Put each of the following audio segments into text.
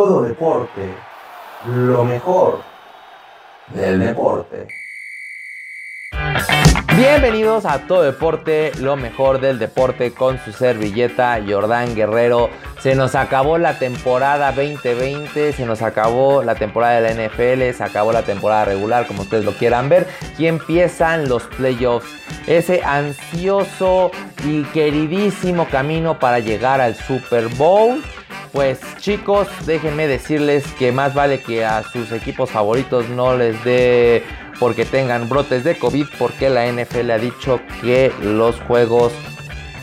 todo deporte, lo mejor del deporte. Bienvenidos a Todo Deporte, lo mejor del deporte con su servilleta Jordán Guerrero. Se nos acabó la temporada 2020, se nos acabó la temporada de la NFL, se acabó la temporada regular, como ustedes lo quieran ver, y empiezan los playoffs. Ese ansioso y queridísimo camino para llegar al Super Bowl. Pues chicos, déjenme decirles que más vale que a sus equipos favoritos no les dé porque tengan brotes de COVID, porque la NFL ha dicho que los juegos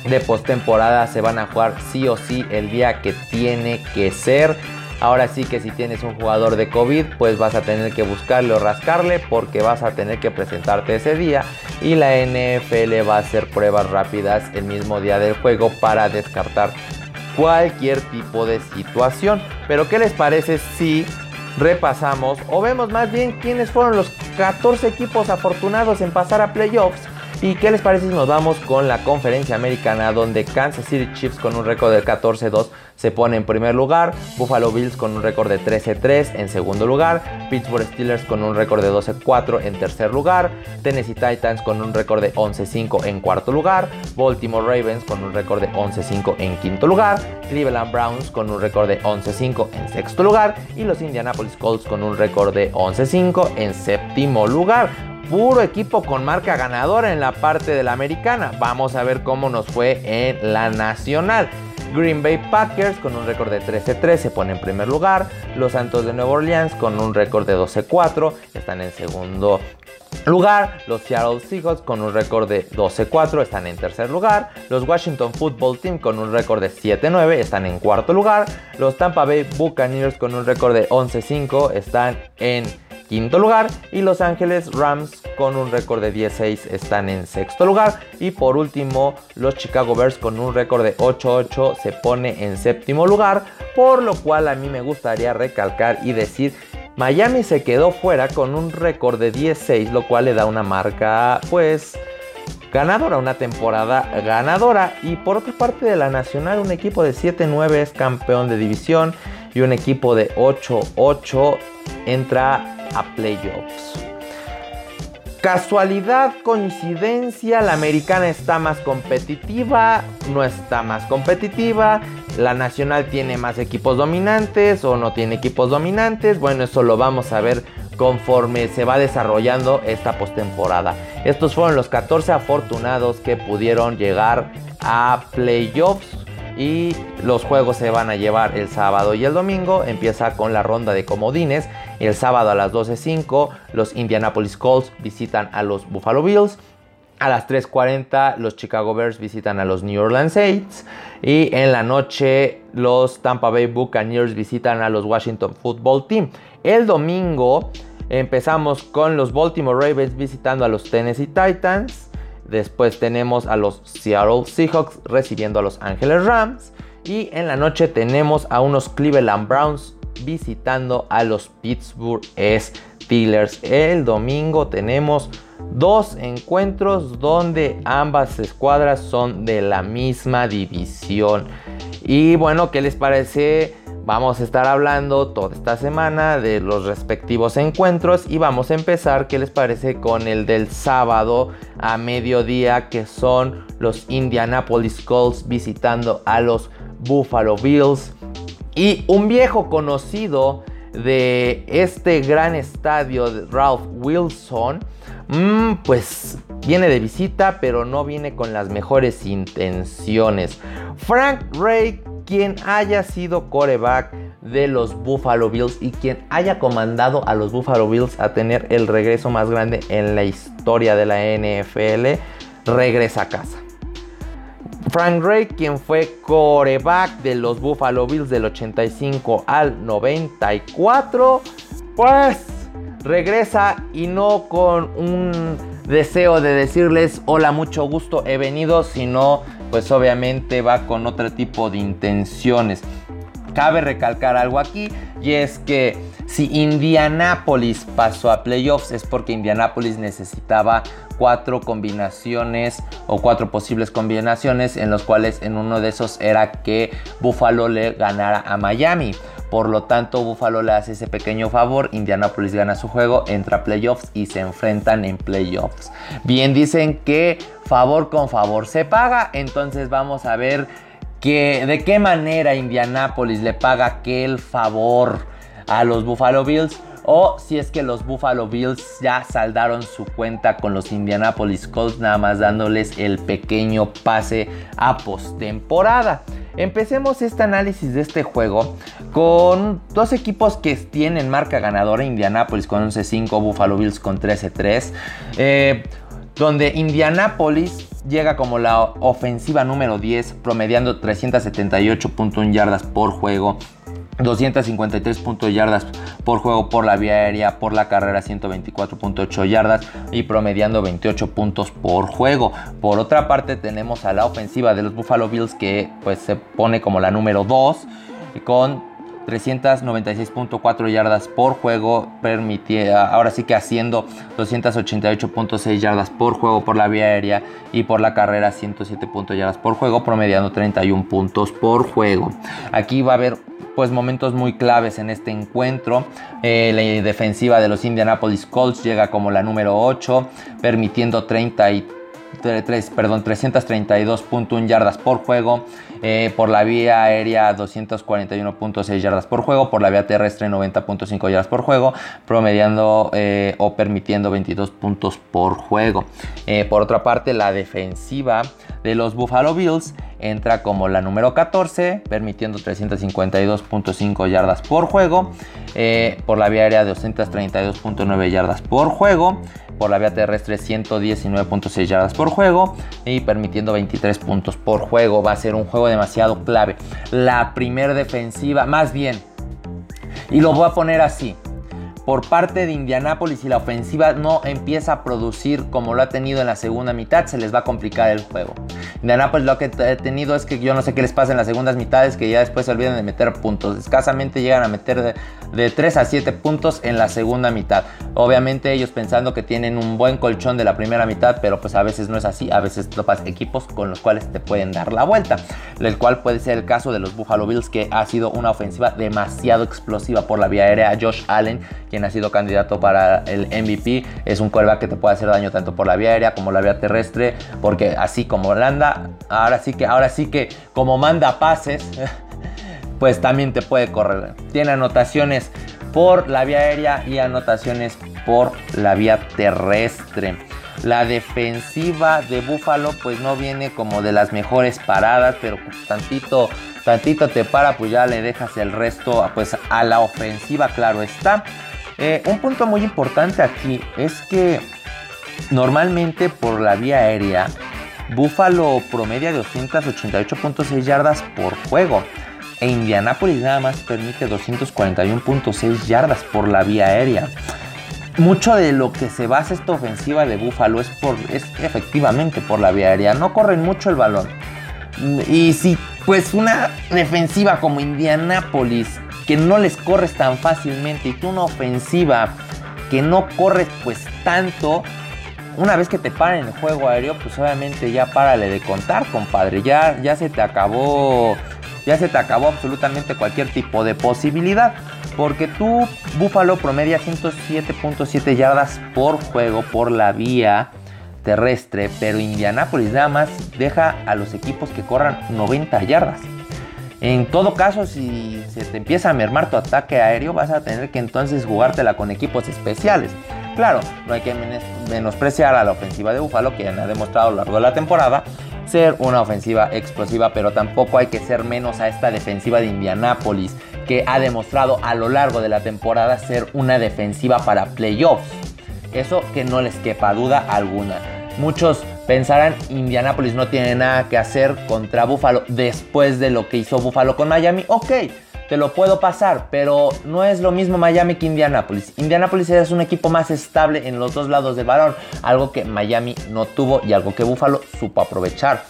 de postemporada se van a jugar sí o sí el día que tiene que ser. Ahora sí que si tienes un jugador de COVID, pues vas a tener que buscarle o rascarle porque vas a tener que presentarte ese día y la NFL va a hacer pruebas rápidas el mismo día del juego para descartar cualquier tipo de situación. Pero ¿qué les parece si repasamos o vemos más bien quiénes fueron los 14 equipos afortunados en pasar a playoffs? ¿Y qué les parece si nos vamos con la conferencia americana donde Kansas City Chiefs con un récord de 14-2 se pone en primer lugar, Buffalo Bills con un récord de 13-3 en segundo lugar, Pittsburgh Steelers con un récord de 12-4 en tercer lugar, Tennessee Titans con un récord de 11-5 en cuarto lugar, Baltimore Ravens con un récord de 11-5 en quinto lugar, Cleveland Browns con un récord de 11-5 en sexto lugar y los Indianapolis Colts con un récord de 11-5 en séptimo lugar puro equipo con marca ganadora en la parte de la americana. Vamos a ver cómo nos fue en la nacional. Green Bay Packers con un récord de 13-3 se pone en primer lugar. Los Santos de Nueva Orleans con un récord de 12-4 están en segundo lugar. Los Seattle Seahawks con un récord de 12-4 están en tercer lugar. Los Washington Football Team con un récord de 7-9 están en cuarto lugar. Los Tampa Bay Buccaneers con un récord de 11-5 están en quinto lugar y Los Ángeles Rams con un récord de 16 están en sexto lugar y por último los Chicago Bears con un récord de 8-8 se pone en séptimo lugar por lo cual a mí me gustaría recalcar y decir Miami se quedó fuera con un récord de 16 lo cual le da una marca pues ganadora, una temporada ganadora. Y por otra parte de la Nacional, un equipo de 7-9 es campeón de división y un equipo de 8-8 entra a playoffs. Casualidad, coincidencia, la americana está más competitiva, no está más competitiva, la nacional tiene más equipos dominantes o no tiene equipos dominantes, bueno, eso lo vamos a ver conforme se va desarrollando esta postemporada. Estos fueron los 14 afortunados que pudieron llegar a playoffs y los juegos se van a llevar el sábado y el domingo. Empieza con la ronda de comodines. El sábado a las 12.05 los Indianapolis Colts visitan a los Buffalo Bills. A las 3.40 los Chicago Bears visitan a los New Orleans Saints. Y en la noche los Tampa Bay Buccaneers visitan a los Washington Football Team. El domingo empezamos con los Baltimore Ravens visitando a los Tennessee Titans. Después tenemos a los Seattle Seahawks recibiendo a los Angeles Rams. Y en la noche tenemos a unos Cleveland Browns visitando a los Pittsburgh Steelers. El domingo tenemos dos encuentros donde ambas escuadras son de la misma división. Y bueno, ¿qué les parece? Vamos a estar hablando toda esta semana de los respectivos encuentros y vamos a empezar, ¿qué les parece? Con el del sábado a mediodía que son los Indianapolis Colts visitando a los Buffalo Bills. Y un viejo conocido de este gran estadio Ralph Wilson, mm, pues viene de visita, pero no viene con las mejores intenciones. Frank Ray quien haya sido coreback de los Buffalo Bills y quien haya comandado a los Buffalo Bills a tener el regreso más grande en la historia de la NFL, regresa a casa. Frank Ray, quien fue coreback de los Buffalo Bills del 85 al 94, pues regresa y no con un deseo de decirles hola, mucho gusto, he venido, sino pues obviamente va con otro tipo de intenciones. Cabe recalcar algo aquí y es que si Indianapolis pasó a playoffs es porque Indianapolis necesitaba cuatro combinaciones o cuatro posibles combinaciones en los cuales en uno de esos era que Buffalo le ganara a Miami. Por lo tanto, Buffalo le hace ese pequeño favor. Indianapolis gana su juego, entra a playoffs y se enfrentan en playoffs. Bien, dicen que favor con favor se paga. Entonces vamos a ver que, de qué manera Indianapolis le paga aquel favor a los Buffalo Bills o si es que los Buffalo Bills ya saldaron su cuenta con los Indianapolis Colts, nada más dándoles el pequeño pase a postemporada. Empecemos este análisis de este juego con dos equipos que tienen marca ganadora, Indianapolis con 11-5, Buffalo Bills con 13-3, eh, donde Indianapolis llega como la ofensiva número 10, promediando 378.1 yardas por juego, 253 puntos yardas por juego por la vía aérea, por la carrera 124.8 yardas y promediando 28 puntos por juego. Por otra parte tenemos a la ofensiva de los Buffalo Bills que pues se pone como la número 2 con 396.4 yardas por juego, permitía, ahora sí que haciendo 288.6 yardas por juego por la vía aérea y por la carrera 107 yardas por juego, promediando 31 puntos por juego. Aquí va a haber pues momentos muy claves en este encuentro. Eh, la defensiva de los Indianapolis Colts llega como la número 8, permitiendo 33, perdón, 332.1 yardas por juego. Eh, por la vía aérea 241.6 yardas por juego, por la vía terrestre 90.5 yardas por juego, promediando eh, o permitiendo 22 puntos por juego. por otra parte, la defensiva de los Buffalo Bills entra como la número 14, permitiendo 352.5 yardas por juego, eh, por la vía aérea 232.9 yardas por juego, por la vía terrestre 119.6 yardas por juego y permitiendo 23 puntos por juego. Va a ser un juego demasiado clave. La primera defensiva, más bien, y lo voy a poner así por parte de Indianapolis y la ofensiva no empieza a producir como lo ha tenido en la segunda mitad, se les va a complicar el juego. Indianapolis lo que ha tenido es que yo no sé qué les pasa en las segundas mitades, que ya después se olvidan de meter puntos. Escasamente llegan a meter de, 3 a 7 puntos en la segunda mitad. Obviamente ellos pensando que tienen un buen colchón de la primera mitad, pero pues a veces no es así. A veces topas equipos con los cuales te pueden dar la vuelta. El cual puede ser el caso de los Buffalo Bills, que ha sido una ofensiva demasiado explosiva por la vía aérea. Josh Allen, ha sido candidato para el MVP. Es un quarterback que te puede hacer daño tanto por la vía aérea como la vía terrestre, porque así como anda, ahora sí que, ahora sí que como manda pases, pues también te puede correr. Tiene anotaciones por la vía aérea y anotaciones por la vía terrestre. La defensiva de Buffalo pues no viene como de las mejores paradas, pero tantito, tantito te para, pues ya le dejas el resto pues a la ofensiva, claro está. Eh, un punto muy importante aquí es que normalmente por la vía aérea, Buffalo promedia 288.6 yardas por juego. E Indianapolis nada más permite 241.6 yardas por la vía aérea. Mucho de lo que se basa esta ofensiva de Buffalo es, por, es efectivamente por la vía aérea. No corren mucho el balón. Y si pues una defensiva como Indianapolis que no les corres tan fácilmente y tú una ofensiva que no corres pues tanto, una vez que te paren el juego aéreo, pues obviamente ya párale de contar, compadre. Ya, ya se te acabó. Ya se te acabó absolutamente cualquier tipo de posibilidad. Porque tú, Buffalo, promedia 107.7 yardas por juego por la vía terrestre. Pero Indianapolis nada más deja a los equipos que corran 90 yardas. En todo caso, si se te empieza a mermar tu ataque aéreo, vas a tener que entonces jugártela con equipos especiales. Claro, no hay que menospreciar a la ofensiva de Buffalo, que ha demostrado a lo largo de la temporada ser una ofensiva explosiva, pero tampoco hay que ser menos a esta defensiva de Indianápolis, que ha demostrado a lo largo de la temporada ser una defensiva para playoffs. Eso que no les quepa duda alguna. Muchos pensarán, Indianapolis no tiene nada que hacer contra Buffalo después de lo que hizo Buffalo con Miami. Ok, te lo puedo pasar, pero no es lo mismo Miami que Indianapolis. Indianapolis es un equipo más estable en los dos lados del balón, algo que Miami no tuvo y algo que Buffalo supo aprovechar.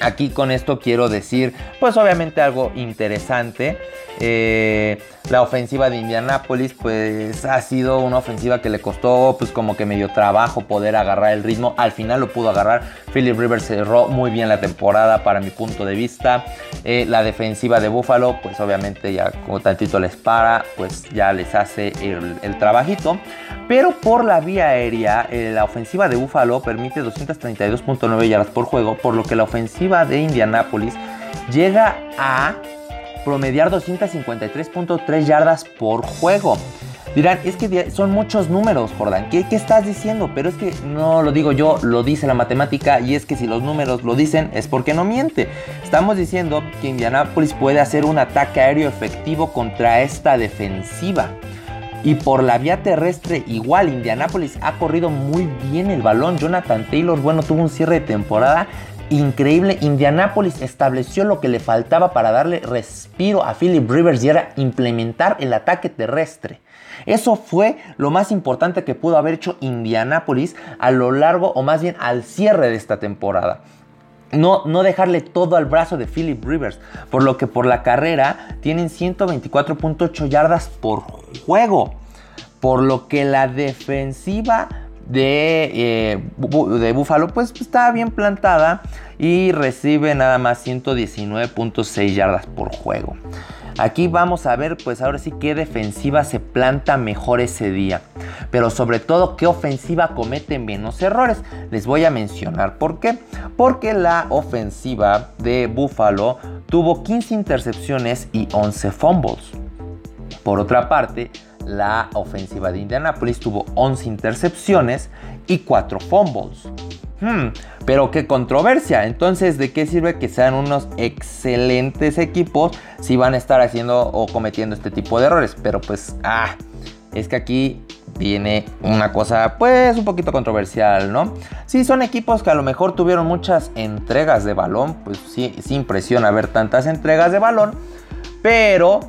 Aquí con esto quiero decir, pues obviamente algo interesante. Eh, La ofensiva de Indianapolis pues ha sido una ofensiva que le costó pues como que medio trabajo poder agarrar el ritmo. Al final lo pudo agarrar. Philip Rivers cerró muy bien la temporada para mi punto de vista. Eh, la defensiva de Buffalo pues obviamente ya como tantito les para pues ya les hace el, trabajito. Pero por la vía aérea eh, la ofensiva de Buffalo permite 232.9 yardas por juego. Por lo que la ofensiva de Indianapolis llega a promediar 253.3 yardas por juego. Dirán, es que son muchos números, Jordan. ¿Qué, ¿Qué, estás diciendo? Pero es que no lo digo yo, lo dice la matemática. Y es que si los números lo dicen, es porque no miente. Estamos diciendo que Indianapolis puede hacer un ataque aéreo efectivo contra esta defensiva. Y por la vía terrestre, igual, Indianapolis ha corrido muy bien el balón. Jonathan Taylor, bueno, tuvo un cierre de temporada increíble. Indianapolis estableció lo que le faltaba para darle respiro a Philip Rivers y era implementar el ataque terrestre. Eso fue lo más importante que pudo haber hecho Indianapolis a lo largo o más bien al cierre de esta temporada. No, no, dejarle todo al brazo de Philip Rivers, por lo que por la carrera tienen 124.8 yardas por juego, por lo que la defensiva de, eh, de Buffalo pues está bien plantada y recibe nada más 119.6 yardas por juego. Aquí vamos a ver pues ahora sí qué defensiva se planta mejor ese día. Pero sobre todo qué ofensiva comete menos errores. Les voy a mencionar por qué. Porque la ofensiva de Buffalo tuvo 15 intercepciones y 11 fumbles. Por otra parte, la ofensiva de Indianapolis tuvo 11 intercepciones y 4 fumbles. Hmm, pero qué controversia. Entonces, ¿de qué sirve que sean unos excelentes equipos si van a estar haciendo o cometiendo este tipo de errores? Pero pues, ah, es que aquí viene una cosa pues un poquito controversial, ¿no? Sí, son equipos que a lo mejor tuvieron muchas entregas de balón, pues sí, sí impresiona ver tantas entregas de balón, pero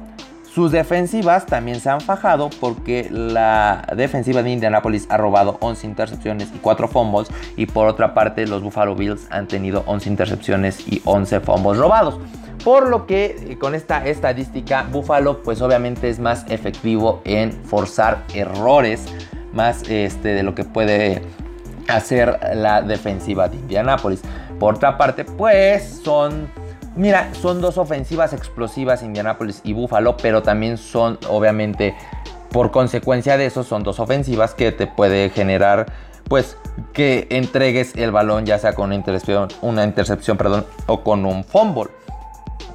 sus defensivas también se han fajado porque la defensiva de Indianapolis ha robado 11 intercepciones y 4 fumbles y por otra parte los Buffalo Bills han tenido 11 intercepciones y 11 fumbles robados. Por lo que eh, con esta estadística Buffalo pues obviamente es más efectivo en forzar errores más este, de lo que puede hacer la defensiva de Indianapolis. Por otra parte pues son Mira, son dos ofensivas explosivas, Indianapolis y Buffalo, pero también son, obviamente, por consecuencia de eso, son dos ofensivas que te puede generar, pues, que entregues el balón, ya sea con una intercepción, una intercepción perdón, o con un fumble.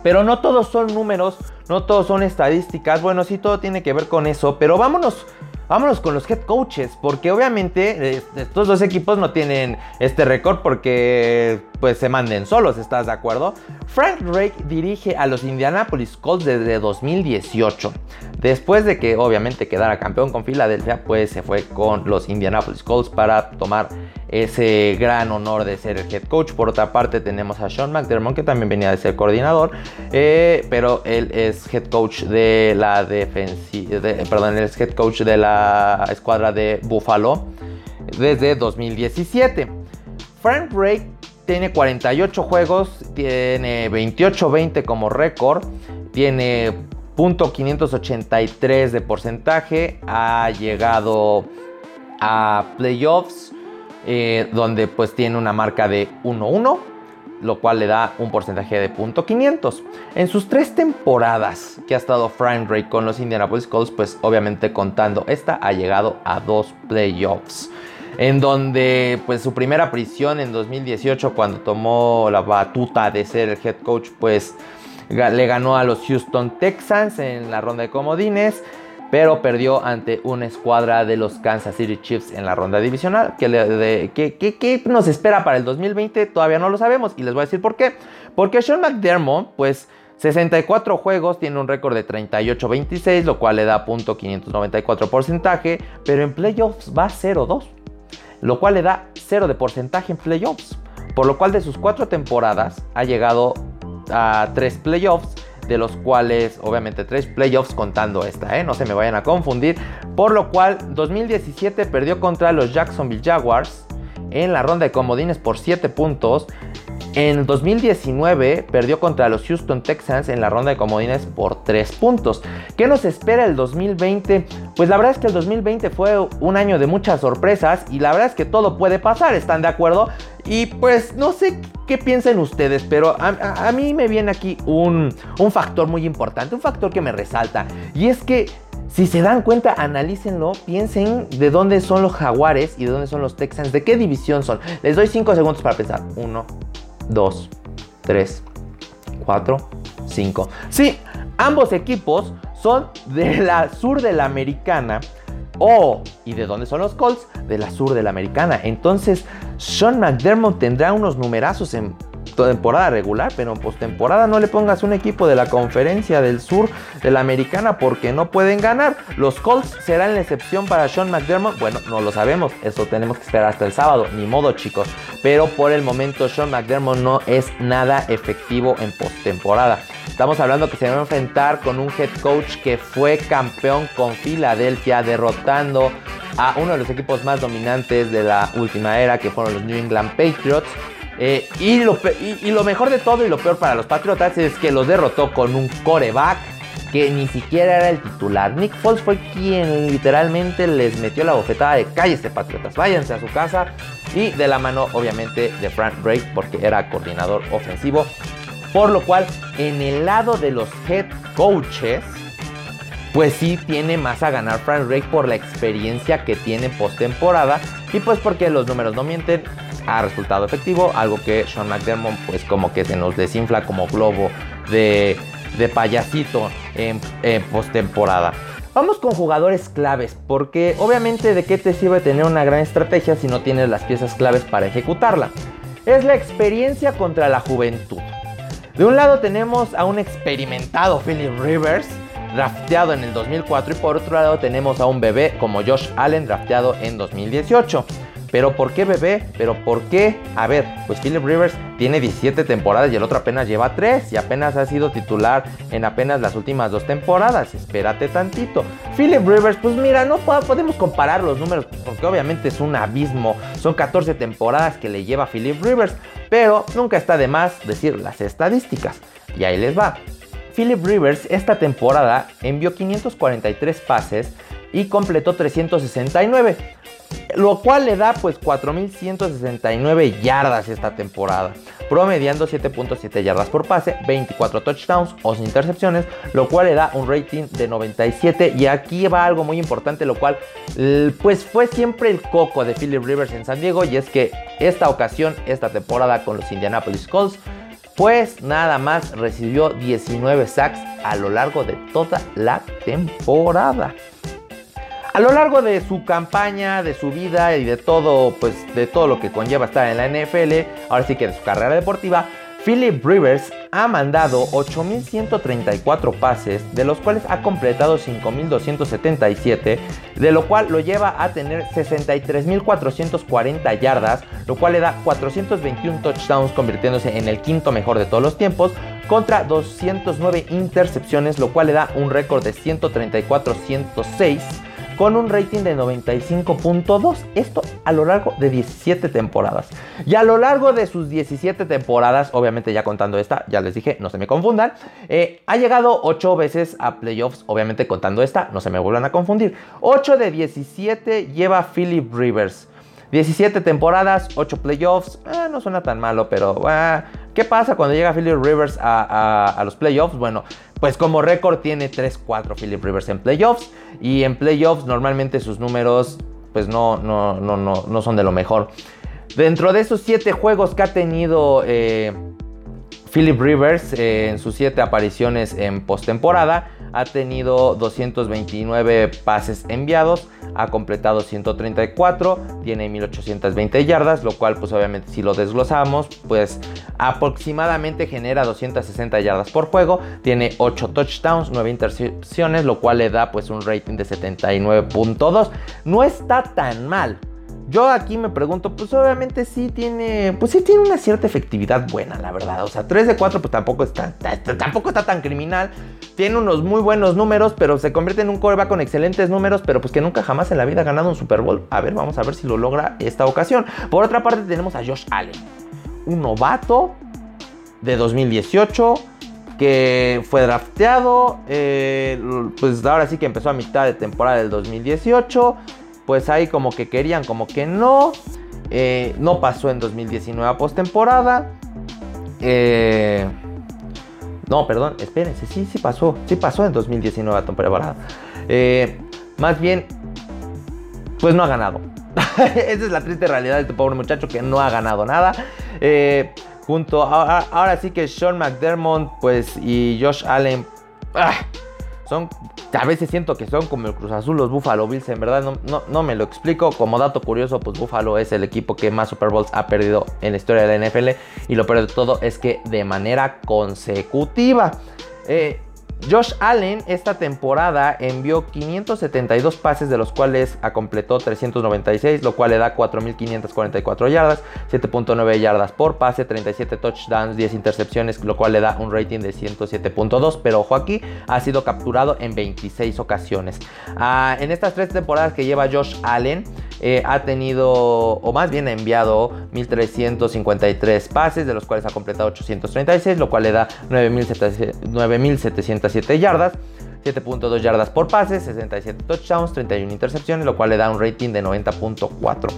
Pero no todos son números, no todos son estadísticas. Bueno, sí, todo tiene que ver con eso, pero vámonos Vámonos con los head coaches, porque obviamente estos dos equipos no tienen este récord porque pues se manden solos, ¿estás de acuerdo? Frank Drake dirige a los Indianapolis Colts desde 2018. Después de que obviamente quedara campeón con Filadelfia, pues se fue con los Indianapolis Colts para tomar ese gran honor de ser el head coach. Por otra parte tenemos a Sean McDermott que también venía de ser coordinador, eh, pero él es head coach de la defensiva, perdón, él es head coach de la escuadra de Buffalo desde 2017. Frank Drake tiene 48 juegos, tiene 28-20 como récord, tiene .583 de porcentaje, ha llegado a playoffs eh, donde pues tiene una marca de 1-1, lo cual le da un porcentaje de .500. En sus tres temporadas que ha estado Frank Drake con los Indianapolis Colts, pues obviamente contando esta, ha llegado a dos playoffs en donde pues su primera prisión en 2018 cuando tomó la batuta de ser el head coach pues le ganó a los Houston Texans en la ronda de comodines pero perdió ante una escuadra de los Kansas City Chiefs en la ronda divisional. ¿Qué, nos espera para el 2020? Todavía no lo sabemos y les voy a decir por qué. Porque Sean McDermott, pues 64 juegos, tiene un récord de 38-26, lo cual le da .594 porcentaje, pero en playoffs va 0-2 lo cual le da cero de porcentaje en playoffs. Por lo cual de sus cuatro temporadas ha llegado a tres playoffs, de los cuales obviamente tres playoffs contando esta, ¿eh? no se me vayan a confundir. Por lo cual 2017 perdió contra los Jacksonville Jaguars en la ronda de comodines por 7 puntos. En 2019 perdió contra los Houston Texans en la ronda de comodines por 3 puntos. ¿Qué nos espera el 2020? Pues la verdad es que el 2020 fue un año de muchas sorpresas y la verdad es que todo puede pasar, ¿están de acuerdo? Y pues no sé qué piensan ustedes, pero a, mí me viene aquí un, un factor muy importante, un factor que me resalta. Y es que si se dan cuenta, analícenlo, piensen de dónde son los jaguares y de dónde son los Texans, de qué división son. Les doy 5 segundos para pensar. 1, 2, 3, 4, 5. Sí, ambos equipos son de la sur de la americana. Oh, ¿y de dónde son los Colts? De la sur de la americana. Entonces, Sean McDermott tendrá unos numerazos en temporada regular, pero en postemporada no le pongas un equipo de la conferencia del sur de la americana porque no pueden ganar. Los Colts serán la excepción para Sean McDermott. Bueno, no lo sabemos, eso tenemos que esperar hasta el sábado, ni modo chicos. Pero por el momento Sean McDermott no es nada efectivo en postemporada. Estamos hablando que se va a enfrentar con un head coach que fue campeón con Filadelfia, derrotando a uno de los equipos más dominantes de la última era, que fueron los New England Patriots. Eh, y, lo, y, lo, mejor de todo y lo peor para los Patriotas es que los derrotó con un coreback que ni siquiera era el titular. Nick Foles fue quien literalmente les metió la bofetada de cállese Patriotas, váyanse a su casa. Y de la mano obviamente de Frank Drake porque era coordinador ofensivo. Por lo cual en el lado de los head coaches pues sí tiene más a ganar Frank Drake por la experiencia que tiene postemporada y pues porque los números no mienten, ha resultado efectivo, algo que Sean McDermott pues como que se nos desinfla como globo de, payasito en, en postemporada. Vamos con jugadores claves, porque obviamente de qué te sirve tener una gran estrategia si no tienes las piezas claves para ejecutarla. Es la experiencia contra la juventud. De un lado tenemos a un experimentado Philip Rivers, drafteado en el 2004 y por otro lado tenemos a un bebé como Josh Allen drafteado en 2018. Pero ¿por qué bebé? ¿Pero por qué? A ver, pues Philip Rivers tiene 17 temporadas y el otro apenas lleva 3 y apenas ha sido titular en apenas las últimas dos temporadas. Espérate tantito. Philip Rivers, pues mira, no podemos comparar los números porque obviamente es un abismo. Son 14 temporadas que le lleva Philip Rivers, pero nunca está de más decir las estadísticas. Y ahí les va. Philip Rivers esta temporada envió 543 pases y completó 369, lo cual le da pues 4.169 yardas esta temporada, promediando 7.7 yardas por pase, 24 touchdowns o intercepciones, lo cual le da un rating de 97 y aquí va algo muy importante, lo cual pues fue siempre el coco de Philip Rivers en San Diego y es que esta ocasión, esta temporada con los Indianapolis Colts, pues nada más recibió 19 sacks a lo largo de toda la temporada. A lo largo de su campaña, de su vida y de todo, pues de todo lo que conlleva estar en la NFL, ahora sí que de su carrera deportiva, Philip Rivers ha mandado 8.134 pases, de los cuales ha completado 5.277, de lo cual lo lleva a tener 63.440 yardas, lo cual le da 421 touchdowns, convirtiéndose en el quinto mejor de todos los tiempos, contra 209 intercepciones, lo cual le da un récord de 134-106 con un rating de 95.2. Esto a lo largo de 17 temporadas. Y a lo largo de sus 17 temporadas, obviamente ya contando esta, ya les dije, no se me confundan, eh, ha llegado 8 veces a playoffs, obviamente contando esta, no se me vuelvan a confundir. 8 de 17 lleva Philip Rivers. 17 temporadas, 8 playoffs, eh, no suena tan malo, pero eh, ¿qué pasa cuando llega Philip Rivers a los playoffs? Bueno, pues como récord tiene 3-4 Philip Rivers en playoffs. Y en playoffs normalmente sus números pues no, no, no, no, no son de lo mejor. Dentro de esos 7 juegos que ha tenido eh, Philip Rivers eh, en sus 7 apariciones en postemporada, ha tenido 229 pases enviados, ha completado 134, tiene 1820 yardas, lo cual pues obviamente si lo desglosamos, pues aproximadamente genera 260 yardas por juego, tiene 8 touchdowns, 9 intercepciones, lo cual le da pues un rating de 79.2. No está tan mal. Yo aquí me pregunto, pues obviamente sí tiene, pues sí tiene una cierta efectividad buena, la verdad. O sea, 3 de 4 pues tampoco está, tampoco está tan criminal. Tiene unos muy buenos números, pero se convierte en un coreback con excelentes números, pero pues que nunca jamás en la vida ha ganado un Super Bowl. A ver, vamos a ver si lo logra esta ocasión. Por otra parte tenemos a Josh Allen. Un novato de 2018 que fue drafteado, eh, pues ahora sí que empezó a mitad de temporada del 2018, pues ahí como que querían, como que no, eh, no pasó en 2019 a postemporada. Eh, no, perdón, espérense, sí, sí pasó, sí pasó en 2019 a temporada. Eh, más bien, pues no ha ganado. Esa es la triste realidad de este pobre muchacho que no ha ganado nada. Eh, junto ahora sí que Sean McDermott pues y Josh Allen ah, son a veces siento que son como el Cruz Azul los Buffalo Bills en verdad no, no, me lo explico. Como dato curioso pues Buffalo es el equipo que más Super Bowls ha perdido en la historia de la NFL y lo peor de todo es que de manera consecutiva eh, Josh Allen esta temporada envió 572 pases, de los cuales completó 396, lo cual le da 4.544 yardas, 7.9 yardas por pase, 37 touchdowns, 10 intercepciones, lo cual le da un rating de 107.2. Pero ojo aquí, ha sido capturado en 26 ocasiones. Ah, en estas tres temporadas que lleva Josh Allen, eh, ha tenido, o más bien ha enviado 1.353 pases, de los cuales ha completado 836, lo cual le da 9.707 yardas. 7.2 yardas por pase, 67 touchdowns, 31 intercepciones, lo cual le da un rating de 90.4.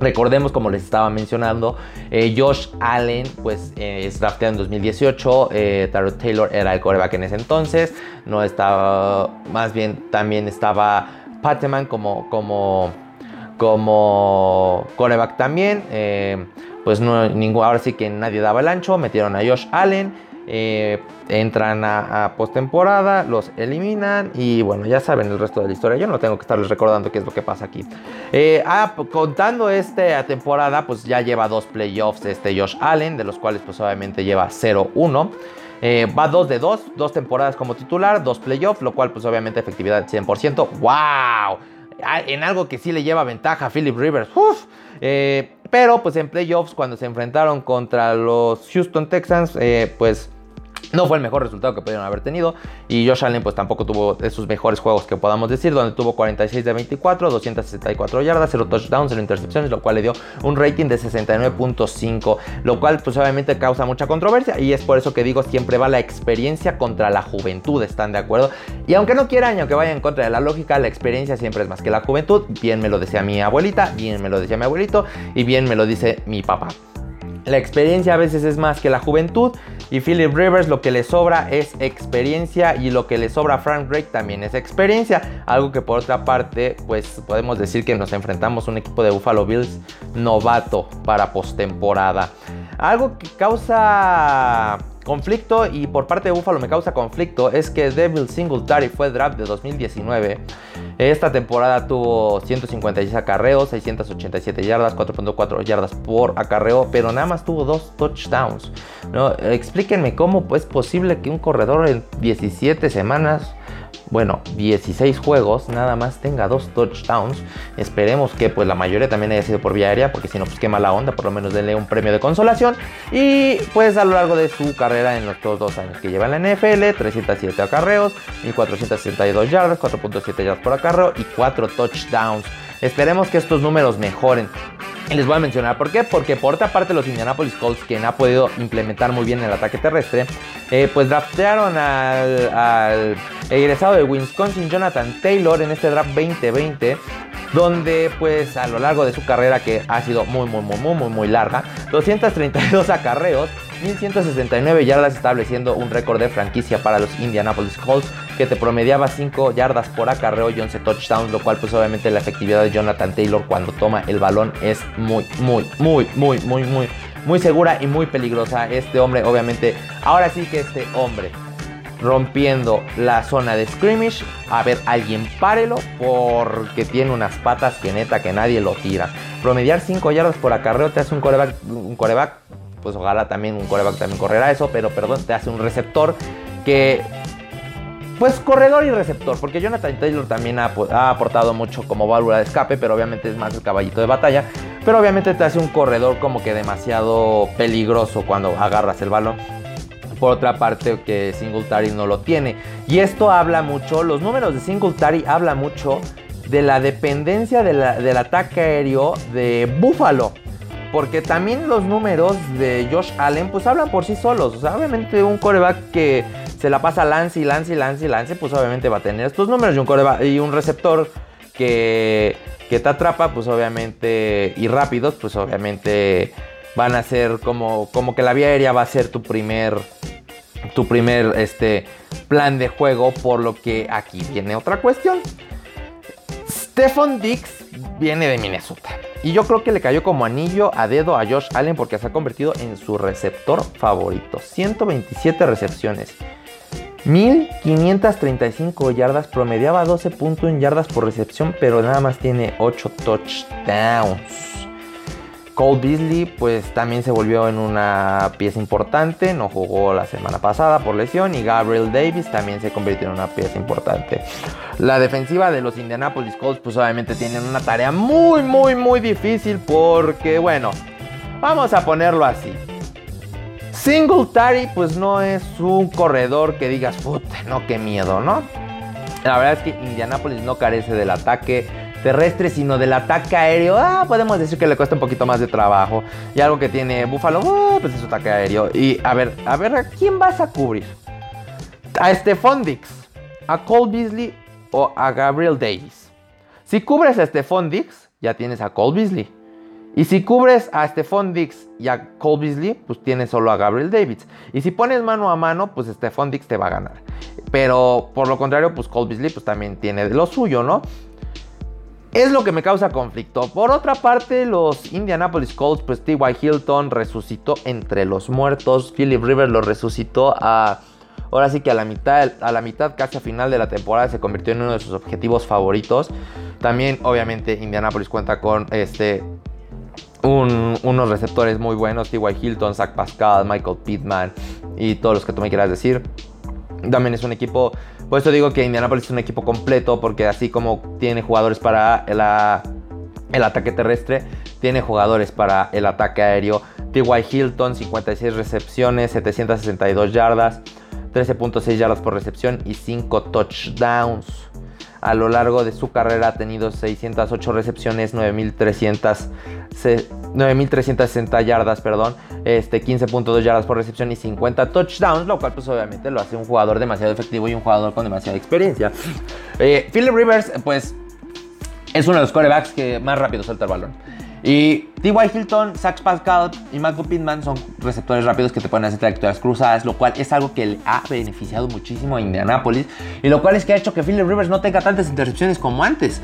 Recordemos, como les estaba mencionando, eh, Josh Allen, pues eh, es drafteado en 2018. Eh, Taylor era el coreback en ese entonces. No estaba, más bien también estaba Patman como, como como coreback también. Eh, pues no, ningún, ahora sí que nadie daba el ancho. Metieron a Josh Allen. Eh, entran a, postemporada, los eliminan y bueno, ya saben el resto de la historia. Yo no tengo que estarles recordando qué es lo que pasa aquí. Eh, ah, contando esta temporada, pues ya lleva dos playoffs este Josh Allen, de los cuales pues obviamente lleva 0-1. va 2 de 2, dos temporadas como titular, dos playoffs, lo cual pues obviamente efectividad 100%. ¡Wow! en algo que sí le lleva ventaja a Philip Rivers. Eh, pero pues en playoffs cuando se enfrentaron contra los Houston Texans, eh, pues no fue el mejor resultado que pudieron haber tenido. Y Josh Allen pues tampoco tuvo esos mejores juegos que podamos decir, donde tuvo 46 de 24, 264 yardas, 0 touchdowns, 0 intercepciones, lo cual le dio un rating de 69.5, lo cual pues obviamente causa mucha controversia y es por eso que digo siempre va la experiencia contra la juventud, ¿están de acuerdo? Y aunque no quieran, aunque vaya en contra de la lógica, la experiencia siempre es más que la juventud, bien me lo decía mi abuelita, bien me lo decía mi abuelito y bien me lo dice mi papá. La experiencia a veces es más que la juventud y Philip Rivers lo que le sobra es experiencia y lo que le sobra a Frank Drake también es experiencia. Algo que por otra parte pues podemos decir que nos enfrentamos a un equipo de Buffalo Bills novato para postemporada. Algo que causa conflicto y por parte de Buffalo me causa conflicto es que Devil Singletary fue draft de 2019 esta temporada tuvo 156 acarreos, 687 yardas, 4.4 yardas por acarreo, pero nada más tuvo dos touchdowns. ¿no? Explíquenme cómo es posible que un corredor en 17 semanas bueno, 16 juegos, nada más tenga dos touchdowns. Esperemos que pues la mayoría también haya sido por vía aérea, porque si no, pues qué mala onda, por lo menos denle un premio de consolación. Y pues a lo largo de su carrera en los dos años que lleva en la NFL, 307 acarreos, 1462 yardas, 4.7 yardas por acarreo y 4 touchdowns. Esperemos que estos números mejoren. Y les voy a mencionar por qué. Porque por otra parte los Indianapolis Colts, quien ha podido implementar muy bien el ataque terrestre, eh, pues draftearon al, egresado de Wisconsin, Jonathan Taylor, en este draft 2020 donde pues a lo largo de su carrera que ha sido muy muy muy muy muy muy larga, 232 acarreos, 1169 yardas estableciendo un récord de franquicia para los Indianapolis Colts que te promediaba 5 yardas por acarreo y 11 touchdowns, lo cual pues obviamente la efectividad de Jonathan Taylor cuando toma el balón es muy muy muy muy muy muy muy segura y muy peligrosa. Este hombre obviamente, ahora sí que este hombre rompiendo la zona de scrimmage. A ver, alguien párelo porque tiene unas patas que neta que nadie lo tira. Promediar 5 yardas por acarreo te hace un coreback, un coreback, pues ojalá también un coreback también correrá eso, pero perdón, te hace un receptor que pues corredor y receptor, porque Jonathan Taylor también ha, aportado mucho como válvula de escape, pero obviamente es más el caballito de batalla. Pero obviamente te hace un corredor como que demasiado peligroso cuando agarras el balón por otra parte que Singletary no lo tiene. Y esto habla mucho, los números de Singletary habla mucho de la dependencia del ataque aéreo de Buffalo. porque también los números de Josh Allen pues hablan por sí solos. O sea, obviamente un coreback que se la pasa lance y lance y lance y lance, pues obviamente va a tener estos números. Y un, receptor que, que te atrapa, pues obviamente, y rápidos, pues obviamente van a ser como, como que la vía aérea va a ser tu primer, tu primer este, plan de juego, por lo que aquí viene otra cuestión. Stefan Dix viene de Minnesota. Y yo creo que le cayó como anillo a dedo a Josh Allen porque se ha convertido en su receptor favorito. 127 recepciones. 1535 yardas, promediaba 12 puntos en yardas por recepción, pero nada más tiene 8 touchdowns. Cole Beasley pues también se volvió en una pieza importante, no jugó la semana pasada por lesión y Gabriel Davis también se convirtió en una pieza importante. La defensiva de los Indianapolis Colts pues obviamente tienen una tarea muy muy muy difícil porque bueno, vamos a ponerlo así. Singletary pues no es un corredor que digas, puta, no, qué miedo, ¿no? La verdad es que Indianapolis no carece del ataque terrestre, sino del ataque aéreo, ah, podemos decir que le cuesta un poquito más de trabajo. Y algo que tiene Buffalo, ah, pues es ataque aéreo. Y a ver, a ver, ¿a quién vas a cubrir? ¿A Stephon Dix? ¿A Cole Beasley o a Gabriel Davis? Si cubres a Stephon Dix, ya tienes a Cole Beasley. Y si cubres a Stephon Dix y a Cole Beasley, pues tienes solo a Gabriel Davis. Y si pones mano a mano, pues Stephon Dix te va a ganar. Pero por lo contrario, pues Cole Beasley pues también tiene lo suyo, ¿no? es lo que me causa conflicto. Por otra parte, los Indianapolis Colts, pues T.Y. Hilton resucitó entre los muertos. Philip Rivers lo resucitó a. Ahora sí que a la mitad, a la mitad, casi a final de la temporada, se convirtió en uno de sus objetivos favoritos. También, obviamente, Indianapolis cuenta con este. Unos receptores muy buenos, T.Y. Hilton, Zach Pascal, Michael Pittman y todos los que tú me quieras decir. También es un equipo por eso digo que Indianapolis es un equipo completo, porque así como tiene jugadores para el ataque terrestre, tiene jugadores para el ataque aéreo. T.Y. Hilton, 56 recepciones, 762 yardas, 13.6 yardas por recepción y 5 touchdowns. A lo largo de su carrera ha tenido 608 recepciones, 9.300 9.360 yardas, perdón, este, 15.2 yardas por recepción y 50 touchdowns, lo cual pues obviamente lo hace un jugador demasiado efectivo y un jugador con demasiada experiencia. Eh, Philip Rivers, pues, es uno de los corebacks que más rápido suelta el balón. Y T.Y. Hilton, Zach Pascal y Michael Pittman son receptores rápidos que te pueden hacer trayectorias cruzadas, lo cual es algo que le ha beneficiado muchísimo a Indianapolis. Y lo cual es que ha hecho que Philip Rivers no tenga tantas intercepciones como antes.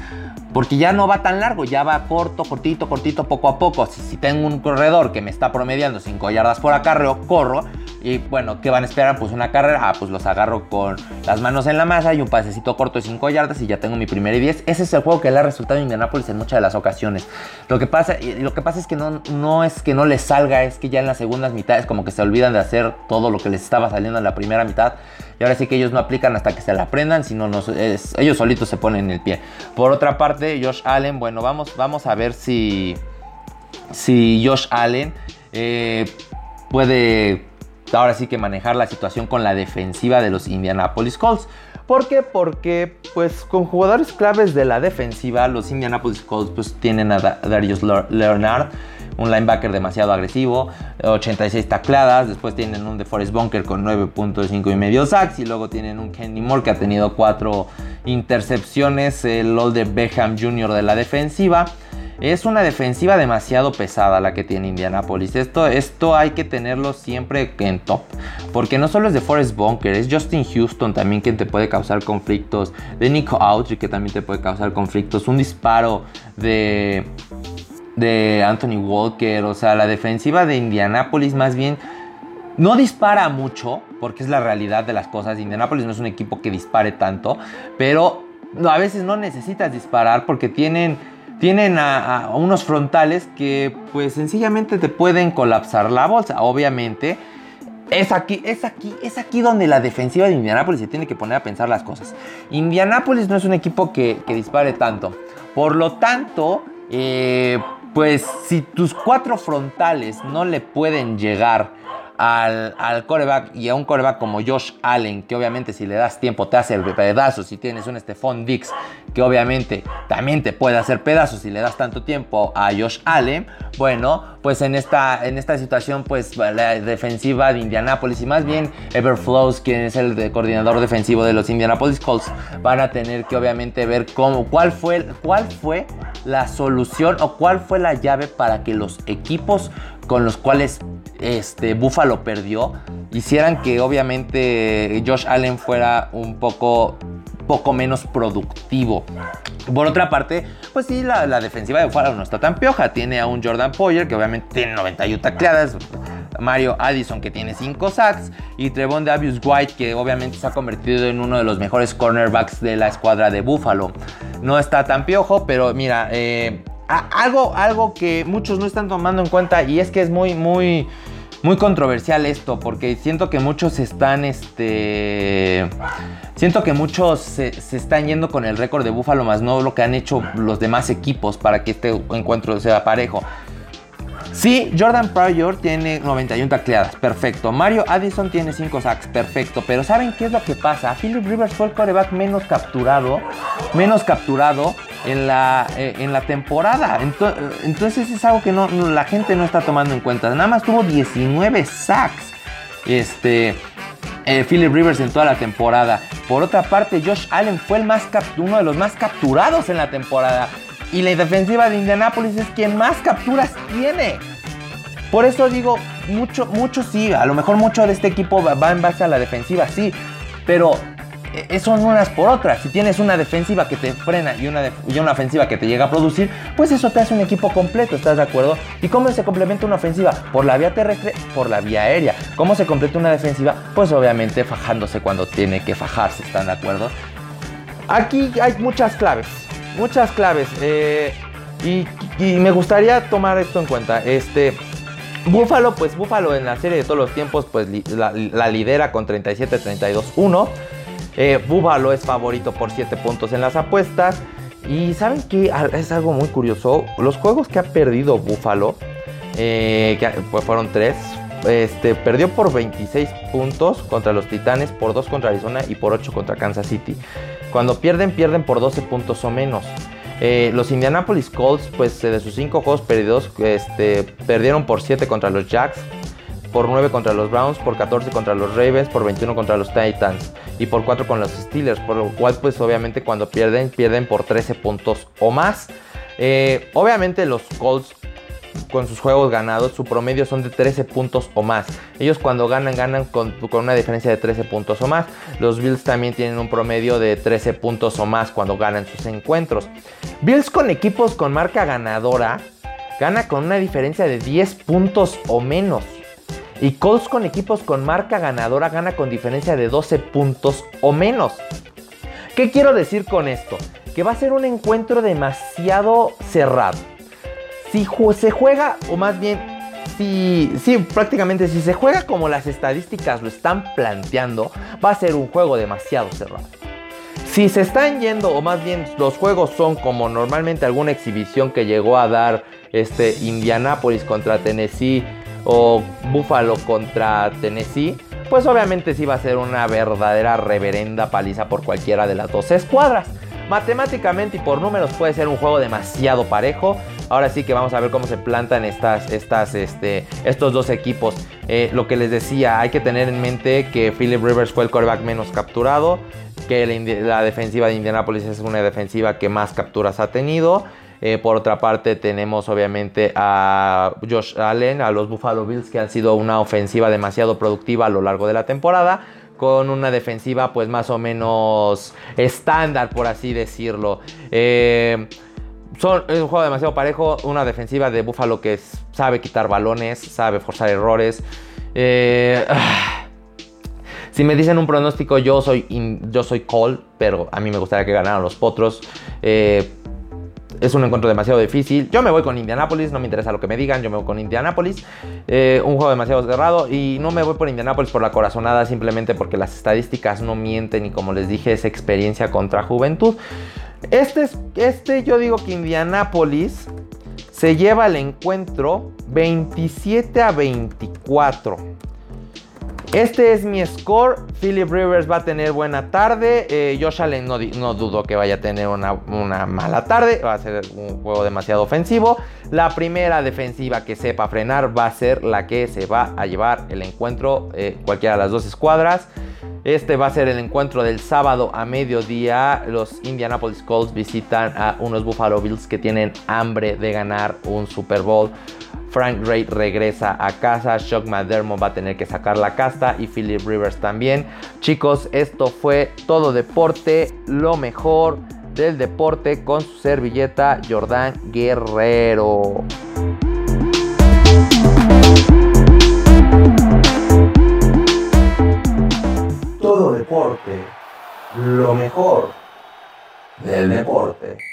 Porque ya no va tan largo, ya va corto, cortito, cortito, poco a poco. Si, tengo un corredor que me está promediando 5 yardas por acarreo, corro. Y bueno, ¿qué van a esperar? Pues una carrera. Ah, pues los agarro con las manos en la masa y un pasecito corto de 5 yardas y ya tengo mi primera y 10. Ese es el juego que le ha resultado a Indianapolis en muchas de las ocasiones. Lo que pasa, lo que pasa es que no, no es que no les salga, es que ya en las segundas mitades como que se olvidan de hacer todo lo que les estaba saliendo en la primera mitad. Y ahora sí que ellos no aplican hasta que se la aprendan, sino ellos solitos se ponen el pie. Por otra parte, Josh Allen, bueno, vamos, vamos a ver si, si Josh Allen eh, puede ahora sí que manejar la situación con la defensiva de los Indianapolis Colts. ¿Por qué? Porque pues con jugadores claves de la defensiva, los Indianapolis Colts pues tienen a Darius Leonard un linebacker demasiado agresivo, 86 tacladas, después tienen un DeForest Bunker con 9.5 y medio sacks y luego tienen un Kenny Moore que ha tenido 4 intercepciones, el de Beckham Jr. de la defensiva. Es una defensiva demasiado pesada la que tiene Indianapolis. Esto, esto hay que tenerlo siempre en top. Porque no solo es de Forrest Bunker, es Justin Houston también quien te puede causar conflictos. De Nico Autry que también te puede causar conflictos. Un disparo de de Anthony Walker. O sea, la defensiva de Indianapolis más bien no dispara mucho, porque es la realidad de las cosas. Indianapolis no es un equipo que dispare tanto, pero a veces no necesitas disparar porque tienen, tienen a, unos frontales que pues sencillamente te pueden colapsar la bolsa. Obviamente. Es aquí, es aquí, es aquí donde la defensiva de Indianapolis se tiene que poner a pensar las cosas. Indianapolis no es un equipo que, que dispare tanto. Por lo tanto, eh, pues si tus cuatro frontales no le pueden llegar al, al, coreback y a un coreback como Josh Allen, que obviamente si le das tiempo te hace pedazos, si tienes un Stephon Dix que obviamente también te puede hacer pedazos si le das tanto tiempo a Josh Allen, bueno, pues en esta, en esta situación, pues la defensiva de Indianapolis y más bien Everflows, quien es el coordinador defensivo de los Indianapolis Colts, van a tener que obviamente ver cómo, cuál fue, cuál fue la solución o cuál fue la llave para que los equipos con los cuales este, Buffalo perdió hicieran que obviamente Josh Allen fuera un poco poco menos productivo. Por otra parte, pues sí, la, defensiva de Buffalo no está tan pioja. Tiene a un Jordan Poyer que obviamente tiene 91 tacleadas. Mario Addison que tiene 5 sacks y Trevon Davius White que obviamente se ha convertido en uno de los mejores cornerbacks de la escuadra de Buffalo. No está tan piojo, pero mira, eh, algo, algo que muchos no están tomando en cuenta y es que es muy, muy muy controversial esto, porque siento que muchos están, este... Siento que muchos se, están yendo con el récord de Búfalo, más no lo que han hecho los demás equipos para que este encuentro sea parejo. Sí, Jordan Pryor tiene 91 tacleadas, perfecto. Mario Addison tiene 5 sacks, perfecto. Pero ¿saben qué es lo que pasa? Philip Rivers fue el coreback menos capturado, menos capturado en la, eh, en la temporada. Entonces, es algo que no, la gente no está tomando en cuenta. Nada más tuvo 19 sacks. Este. Eh, Philip Rivers en toda la temporada. Por otra parte, Josh Allen fue el más uno de los más capturados en la temporada. Y la defensiva de Indianapolis es quien más capturas tiene. Por eso digo, mucho, mucho sí, a lo mejor mucho de este equipo va en base a la defensiva, sí. Pero eh, son unas por otras. Si tienes una defensiva que te frena y una, y una ofensiva que te llega a producir, pues eso te hace un equipo completo, ¿estás de acuerdo? ¿Y cómo se complementa una ofensiva? Por la vía terrestre, por la vía aérea. ¿Cómo se completa una defensiva? Pues obviamente fajándose cuando tiene que fajarse, ¿están de acuerdo? Aquí hay muchas claves, muchas claves. Eh, y, me gustaría tomar esto en cuenta. Este. Búfalo, pues Búfalo en la serie de todos los tiempos, pues la, lidera con 37-32-1. Eh, Búfalo es favorito por 7 puntos en las apuestas. Y saben que es algo muy curioso. Los juegos que ha perdido Búfalo, eh, pues fueron 3. Este, perdió por 26 puntos contra los Titanes, por 2 contra Arizona y por 8 contra Kansas City. Cuando pierden, pierden por 12 puntos o menos. Eh, los Indianapolis Colts, pues de sus 5 juegos perdidos, este, perdieron por 7 contra los Jacks, por 9 contra los Browns, por 14 contra los Ravens, por 21 contra los Titans y por 4 con los Steelers, por lo cual pues obviamente cuando pierden, pierden por 13 puntos o más. Eh, obviamente los Colts con sus juegos ganados, su promedio son de 13 puntos o más. Ellos cuando ganan, ganan con, una diferencia de 13 puntos o más. Los Bills también tienen un promedio de 13 puntos o más cuando ganan sus encuentros. Bills con equipos con marca ganadora, gana con una diferencia de 10 puntos o menos. Y Colts con equipos con marca ganadora gana con diferencia de 12 puntos o menos. ¿Qué quiero decir con esto? Que va a ser un encuentro demasiado cerrado. Si se juega, o más bien, si, si prácticamente si se juega como las estadísticas lo están planteando, va a ser un juego demasiado cerrado. Si se están yendo, o más bien los juegos son como normalmente alguna exhibición que llegó a dar este Indianapolis contra Tennessee o Buffalo contra Tennessee, pues obviamente sí va a ser una verdadera reverenda paliza por cualquiera de las dos escuadras. Matemáticamente y por números puede ser un juego demasiado parejo. Ahora sí que vamos a ver cómo se plantan estas, este, estos dos equipos. Eh, lo que les decía, hay que tener en mente que Philip Rivers fue el quarterback menos capturado, que la defensiva de Indianapolis es una defensiva que más capturas ha tenido. Eh, por otra parte, tenemos obviamente a Josh Allen, a los Buffalo Bills, que han sido una ofensiva demasiado productiva a lo largo de la temporada. Con una defensiva, pues más o menos estándar, por así decirlo. Eh, son, es un juego demasiado parejo. Una defensiva de Buffalo que sabe quitar balones, sabe forzar errores. Eh, si me dicen un pronóstico, yo soy, yo soy Cole, pero a mí me gustaría que ganaran los Potros. Eh, es un encuentro demasiado difícil. Yo me voy con Indianapolis, no me interesa lo que me digan, yo me voy con Indianapolis. Eh, un juego demasiado cerrado y no me voy por Indianapolis por la corazonada, simplemente porque las estadísticas no mienten y como les dije es experiencia contra juventud. Este, este yo digo que Indianapolis se lleva el encuentro 27 a 24. Este es mi score. Philip Rivers va a tener buena tarde. Eh, Josh Allen no, no, dudo que vaya a tener una, mala tarde. Va a ser un juego demasiado ofensivo. La primera defensiva que sepa frenar va a ser la que se va a llevar el encuentro. Eh, cualquiera de las dos escuadras. Este va a ser el encuentro del sábado a mediodía. Los Indianapolis Colts visitan a unos Buffalo Bills que tienen hambre de ganar un Super Bowl. Frank Ray regresa a casa, Shock McDermott va a tener que sacar la casta y Philip Rivers también. Chicos, esto fue todo deporte, lo mejor del deporte con su servilleta Jordán Guerrero. Todo deporte, lo mejor del deporte.